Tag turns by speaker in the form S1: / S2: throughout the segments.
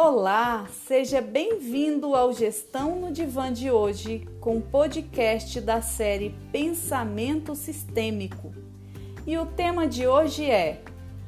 S1: Olá, seja bem-vindo ao Gestão no Divã de hoje, com o podcast da série Pensamento Sistêmico. E o tema de hoje é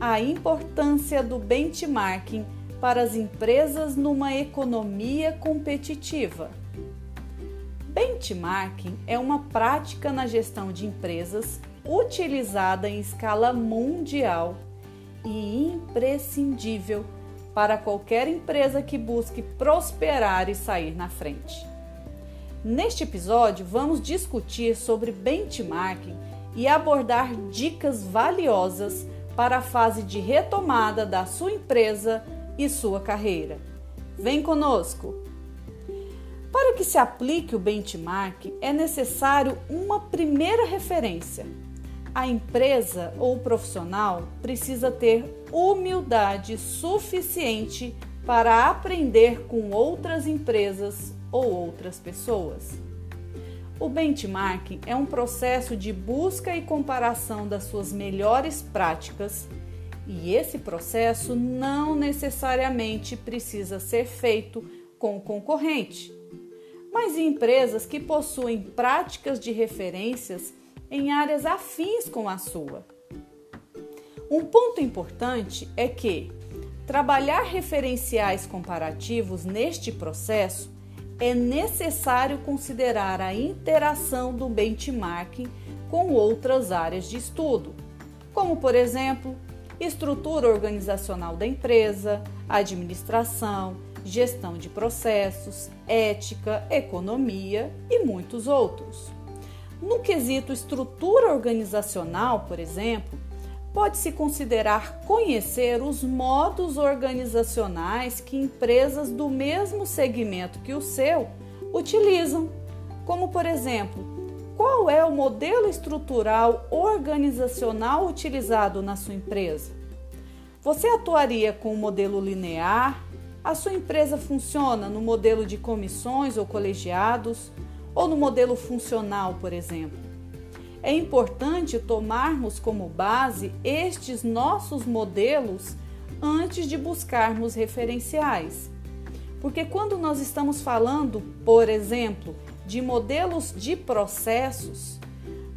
S1: a importância do benchmarking para as empresas numa economia competitiva. Benchmarking é uma prática na gestão de empresas utilizada em escala mundial e imprescindível para qualquer empresa que busque prosperar e sair na frente. Neste episódio, vamos discutir sobre benchmarking e abordar dicas valiosas para a fase de retomada da sua empresa e sua carreira. Vem conosco! Para que se aplique o benchmarking, é necessário uma primeira referência, a empresa ou o profissional precisa ter humildade suficiente para aprender com outras empresas ou outras pessoas. O benchmarking é um processo de busca e comparação das suas melhores práticas, e esse processo não necessariamente precisa ser feito com o concorrente, mas em empresas que possuem práticas de referências em áreas afins com a sua. Um ponto importante é que trabalhar referenciais comparativos neste processo é necessário considerar a interação do benchmarking com outras áreas de estudo, como, por exemplo, estrutura organizacional da empresa, administração, gestão de processos, ética, economia e muitos outros. No quesito estrutura organizacional, por exemplo, pode-se considerar conhecer os modos organizacionais que empresas do mesmo segmento que o seu utilizam, como, por exemplo, qual é o modelo estrutural organizacional utilizado na sua empresa? Você atuaria com o modelo linear? A sua empresa funciona no modelo de comissões ou colegiados? ou no modelo funcional, por exemplo. É importante tomarmos como base estes nossos modelos antes de buscarmos referenciais. Porque quando nós estamos falando, por exemplo, de modelos de processos,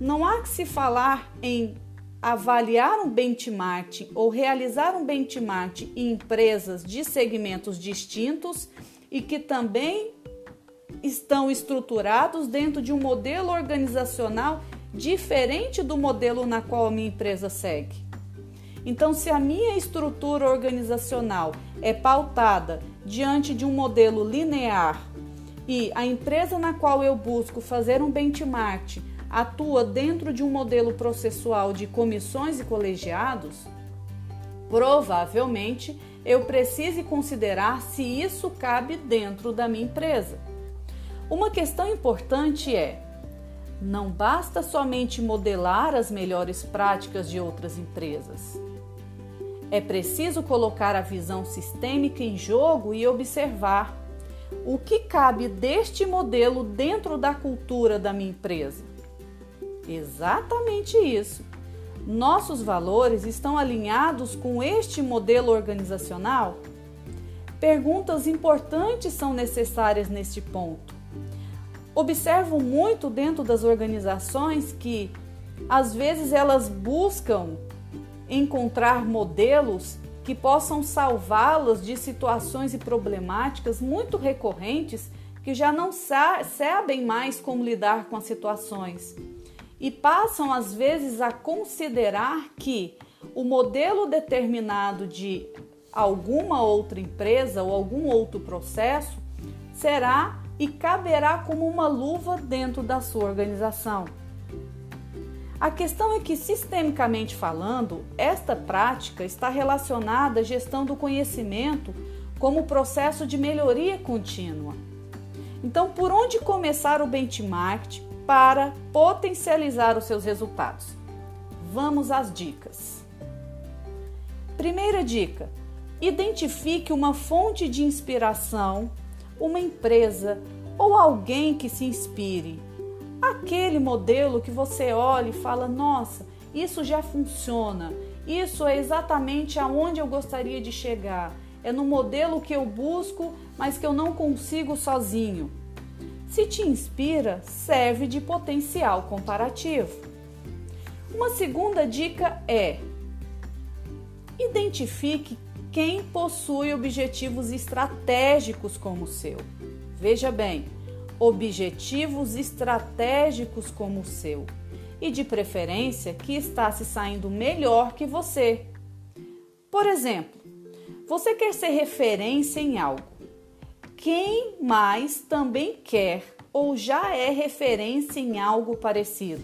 S1: não há que se falar em avaliar um benchmark ou realizar um benchmark em empresas de segmentos distintos e que também estão estruturados dentro de um modelo organizacional diferente do modelo na qual a minha empresa segue. Então, se a minha estrutura organizacional é pautada diante de um modelo linear e a empresa na qual eu busco fazer um benchmark atua dentro de um modelo processual de comissões e colegiados, provavelmente eu precise considerar se isso cabe dentro da minha empresa. Uma questão importante é: não basta somente modelar as melhores práticas de outras empresas. É preciso colocar a visão sistêmica em jogo e observar o que cabe deste modelo dentro da cultura da minha empresa. Exatamente isso. Nossos valores estão alinhados com este modelo organizacional? Perguntas importantes são necessárias neste ponto. Observo muito dentro das organizações que às vezes elas buscam encontrar modelos que possam salvá-las de situações e problemáticas muito recorrentes que já não sabem mais como lidar com as situações. E passam às vezes a considerar que o modelo determinado de alguma outra empresa ou algum outro processo será e caberá como uma luva dentro da sua organização. A questão é que, sistemicamente falando, esta prática está relacionada à gestão do conhecimento como processo de melhoria contínua. Então, por onde começar o benchmark para potencializar os seus resultados? Vamos às dicas. Primeira dica: identifique uma fonte de inspiração uma empresa ou alguém que se inspire. Aquele modelo que você olha e fala: nossa, isso já funciona, isso é exatamente aonde eu gostaria de chegar, é no modelo que eu busco, mas que eu não consigo sozinho. Se te inspira, serve de potencial comparativo. Uma segunda dica é: identifique quem possui objetivos estratégicos como o seu. Veja bem, objetivos estratégicos como o seu e de preferência que está se saindo melhor que você. Por exemplo, você quer ser referência em algo. Quem mais também quer ou já é referência em algo parecido?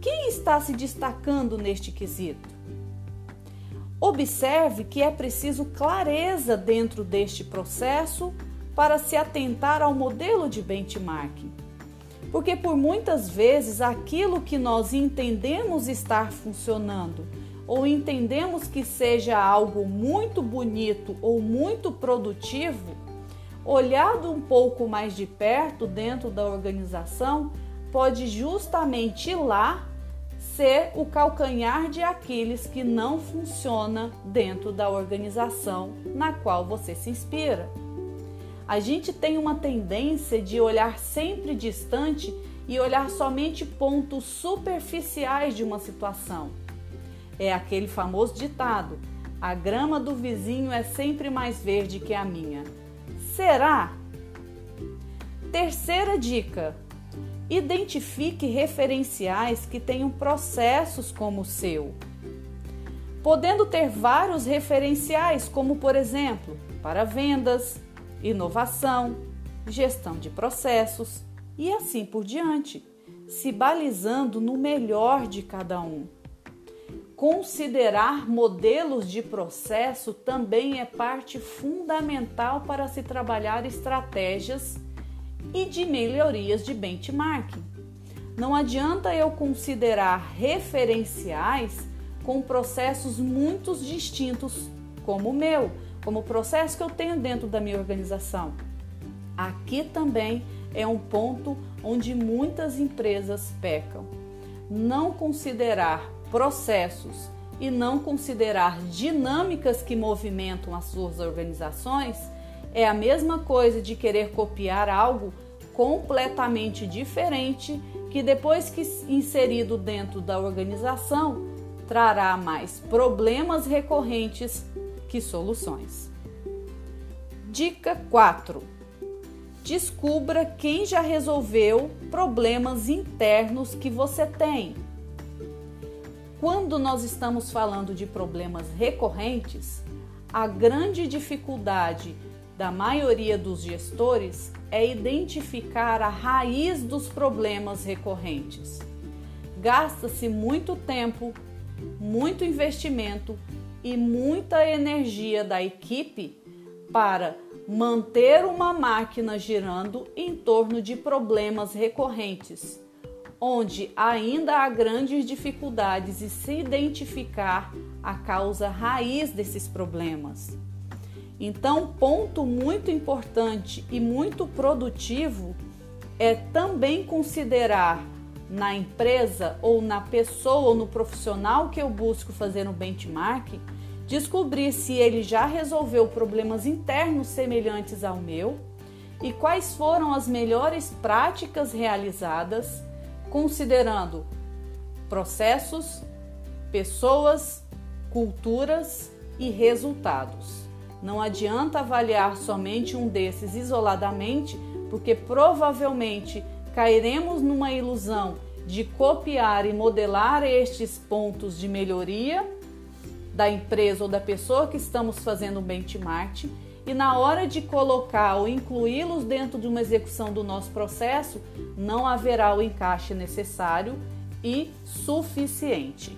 S1: Quem está se destacando neste quesito? Observe que é preciso clareza dentro deste processo para se atentar ao modelo de benchmarking. Porque por muitas vezes aquilo que nós entendemos estar funcionando ou entendemos que seja algo muito bonito ou muito produtivo, olhado um pouco mais de perto dentro da organização, pode justamente ir lá ser o calcanhar de Aquiles que não funciona dentro da organização na qual você se inspira. A gente tem uma tendência de olhar sempre distante e olhar somente pontos superficiais de uma situação. É aquele famoso ditado: a grama do vizinho é sempre mais verde que a minha. Será? Terceira dica: identifique referenciais que tenham processos como o seu. Podendo ter vários referenciais, como por exemplo, para vendas, inovação, gestão de processos e assim por diante, se balizando no melhor de cada um. Considerar modelos de processo também é parte fundamental para se trabalhar estratégias e de melhorias de benchmarking. Não adianta eu considerar referenciais com processos muito distintos, como o meu, como o processo que eu tenho dentro da minha organização. Aqui também é um ponto onde muitas empresas pecam. Não considerar processos e não considerar dinâmicas que movimentam as suas organizações é a mesma coisa de querer copiar algo completamente diferente que depois que inserido dentro da organização trará mais problemas recorrentes que soluções. Dica 4. Descubra quem já resolveu problemas internos que você tem. Quando nós estamos falando de problemas recorrentes, a grande dificuldade da maioria dos gestores é identificar a raiz dos problemas recorrentes. Gasta-se muito tempo, muito investimento e muita energia da equipe para manter uma máquina girando em torno de problemas recorrentes, onde ainda há grandes dificuldades em se identificar a causa raiz desses problemas. Então, ponto muito importante e muito produtivo é também considerar na empresa ou na pessoa ou no profissional que eu busco fazer um benchmark descobrir se ele já resolveu problemas internos semelhantes ao meu e quais foram as melhores práticas realizadas, considerando processos, pessoas, culturas e resultados. Não adianta avaliar somente um desses isoladamente, porque provavelmente cairemos numa ilusão de copiar e modelar estes pontos de melhoria da empresa ou da pessoa que estamos fazendo um benchmark e na hora de colocar ou incluí-los dentro de uma execução do nosso processo, não haverá o encaixe necessário e suficiente.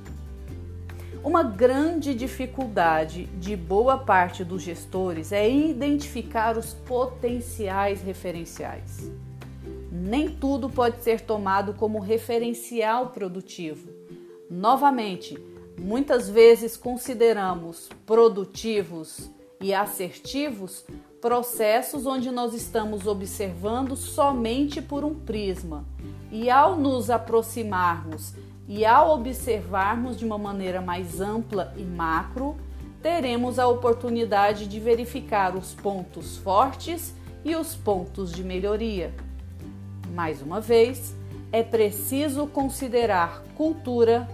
S1: Uma grande dificuldade de boa parte dos gestores é identificar os potenciais referenciais. Nem tudo pode ser tomado como referencial produtivo. Novamente, Muitas vezes consideramos produtivos e assertivos processos onde nós estamos observando somente por um prisma. E ao nos aproximarmos e ao observarmos de uma maneira mais ampla e macro, teremos a oportunidade de verificar os pontos fortes e os pontos de melhoria. Mais uma vez, é preciso considerar cultura,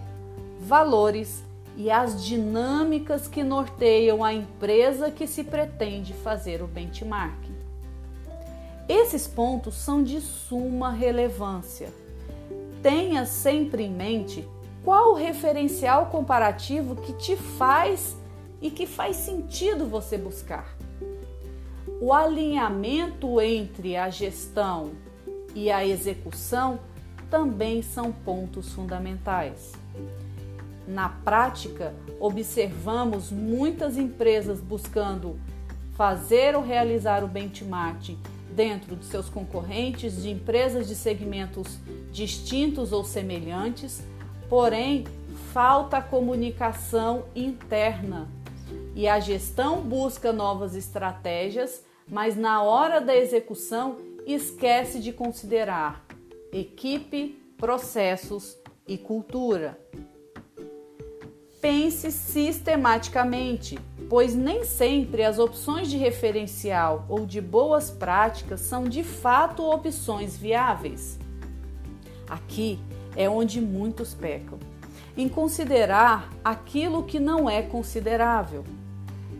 S1: valores e as dinâmicas que norteiam a empresa que se pretende fazer o benchmarking. Esses pontos são de suma relevância. Tenha sempre em mente qual o referencial comparativo que te faz e que faz sentido você buscar. O alinhamento entre a gestão e a execução também são pontos fundamentais. Na prática, observamos muitas empresas buscando fazer ou realizar o benchmarking dentro de seus concorrentes de empresas de segmentos distintos ou semelhantes, porém falta comunicação interna e a gestão busca novas estratégias, mas na hora da execução esquece de considerar equipe, processos e cultura. Pense sistematicamente, pois nem sempre as opções de referencial ou de boas práticas são de fato opções viáveis. Aqui é onde muitos pecam, em considerar aquilo que não é considerável,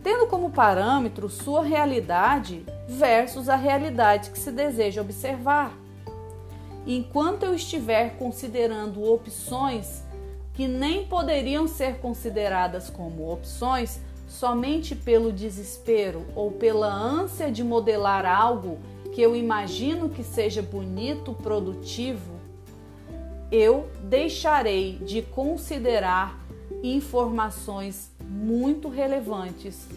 S1: tendo como parâmetro sua realidade versus a realidade que se deseja observar. Enquanto eu estiver considerando opções que nem poderiam ser consideradas como opções somente pelo desespero ou pela ânsia de modelar algo que eu imagino que seja bonito, produtivo, eu deixarei de considerar informações muito relevantes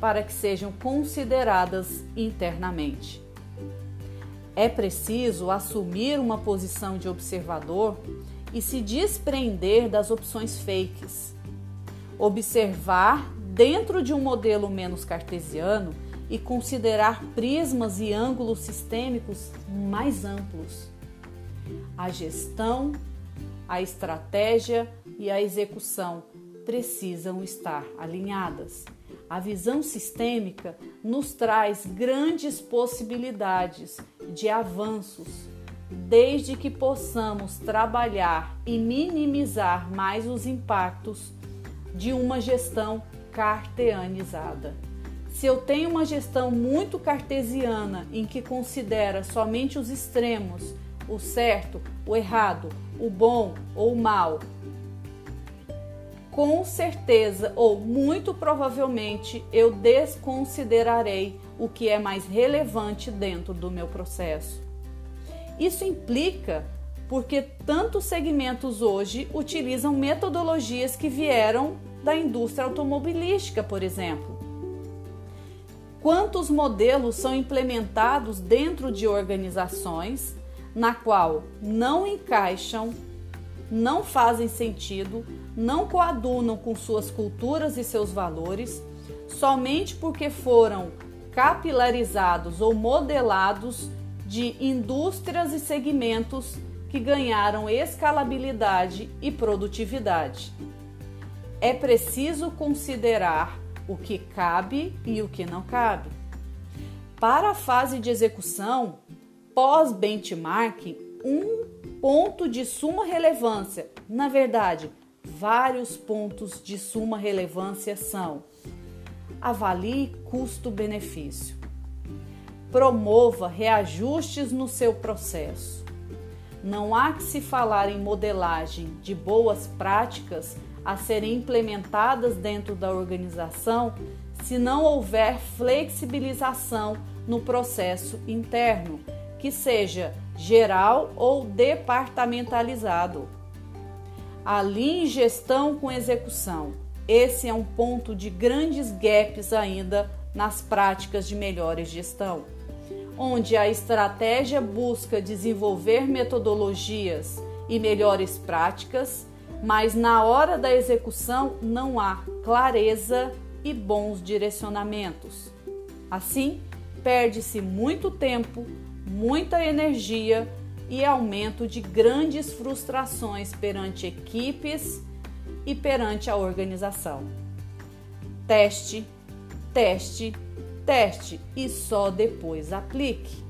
S1: para que sejam consideradas internamente. É preciso assumir uma posição de observador e se desprender das opções fakes. Observar dentro de um modelo menos cartesiano e considerar prismas e ângulos sistêmicos mais amplos. A gestão, a estratégia e a execução precisam estar alinhadas. A visão sistêmica nos traz grandes possibilidades de avanços desde que possamos trabalhar e minimizar mais os impactos de uma gestão carteanizada. Se eu tenho uma gestão muito cartesiana em que considera somente os extremos, o certo, o errado, o bom ou o mal, com certeza ou muito provavelmente eu desconsiderarei o que é mais relevante dentro do meu processo. Isso implica porque tantos segmentos hoje utilizam metodologias que vieram da indústria automobilística, por exemplo. Quantos modelos são implementados dentro de organizações na qual não encaixam, não fazem sentido, não coadunam com suas culturas e seus valores, somente porque foram capilarizados ou modelados de indústrias e segmentos que ganharam escalabilidade e produtividade. É preciso considerar o que cabe e o que não cabe. Para a fase de execução, pós-benchmarking, um ponto de suma relevância, na verdade, vários pontos de suma relevância são: avalie custo-benefício promova reajustes no seu processo. Não há que se falar em modelagem de boas práticas a serem implementadas dentro da organização se não houver flexibilização no processo interno, que seja geral ou departamentalizado. Alinhe gestão com execução. Esse é um ponto de grandes gaps ainda nas práticas de melhor gestão onde a estratégia busca desenvolver metodologias e melhores práticas, mas na hora da execução não há clareza e bons direcionamentos. Assim, perde-se muito tempo, muita energia e aumento de grandes frustrações perante equipes e perante a organização. teste, teste, teste e só depois aplique.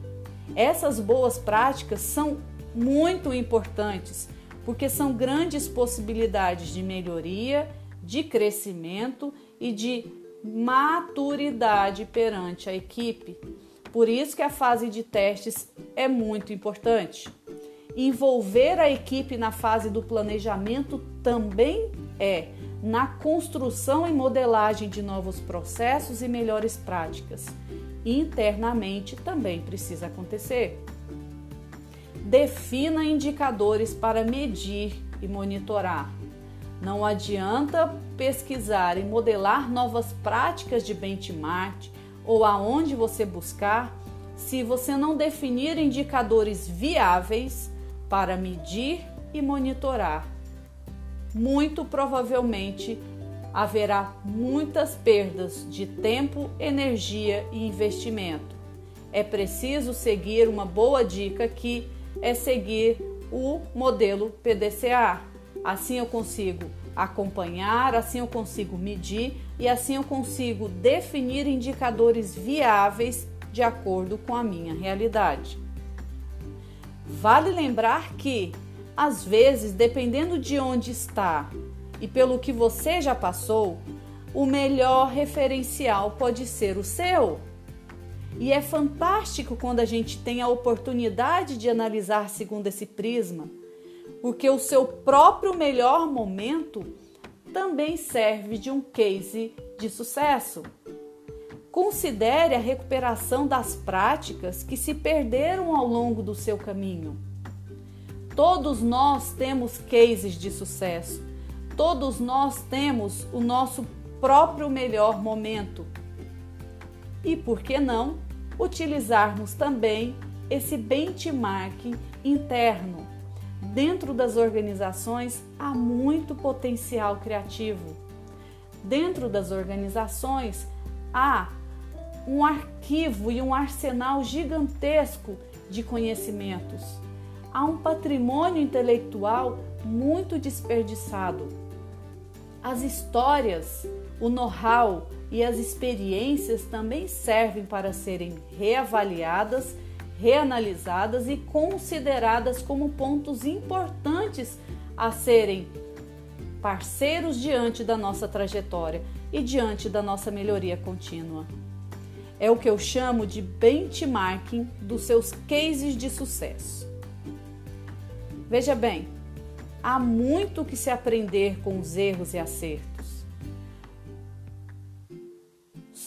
S1: Essas boas práticas são muito importantes porque são grandes possibilidades de melhoria, de crescimento e de maturidade perante a equipe. Por isso que a fase de testes é muito importante. Envolver a equipe na fase do planejamento também é na construção e modelagem de novos processos e melhores práticas. Internamente também precisa acontecer. Defina indicadores para medir e monitorar. Não adianta pesquisar e modelar novas práticas de benchmark ou aonde você buscar se você não definir indicadores viáveis para medir e monitorar. Muito provavelmente haverá muitas perdas de tempo, energia e investimento. É preciso seguir uma boa dica que é seguir o modelo PDCA. Assim eu consigo acompanhar, assim eu consigo medir e assim eu consigo definir indicadores viáveis de acordo com a minha realidade. Vale lembrar que, às vezes, dependendo de onde está e pelo que você já passou, o melhor referencial pode ser o seu. E é fantástico quando a gente tem a oportunidade de analisar segundo esse prisma, porque o seu próprio melhor momento também serve de um case de sucesso. Considere a recuperação das práticas que se perderam ao longo do seu caminho. Todos nós temos cases de sucesso. Todos nós temos o nosso próprio melhor momento. E por que não utilizarmos também esse benchmark interno? Dentro das organizações há muito potencial criativo. Dentro das organizações há um arquivo e um arsenal gigantesco de conhecimentos. Há um patrimônio intelectual muito desperdiçado. As histórias, o know-how e as experiências também servem para serem reavaliadas, reanalisadas e consideradas como pontos importantes a serem parceiros diante da nossa trajetória e diante da nossa melhoria contínua. É o que eu chamo de benchmarking dos seus cases de sucesso. Veja bem, há muito que se aprender com os erros e acertos.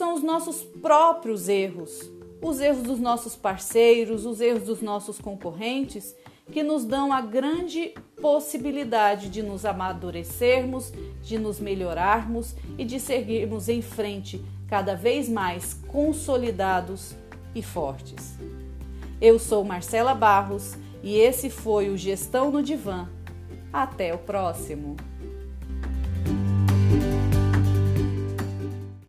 S1: São os nossos próprios erros, os erros dos nossos parceiros, os erros dos nossos concorrentes, que nos dão a grande possibilidade de nos amadurecermos, de nos melhorarmos e de seguirmos em frente cada vez mais consolidados e fortes. Eu sou Marcela Barros e esse foi o Gestão no Divã. Até o próximo!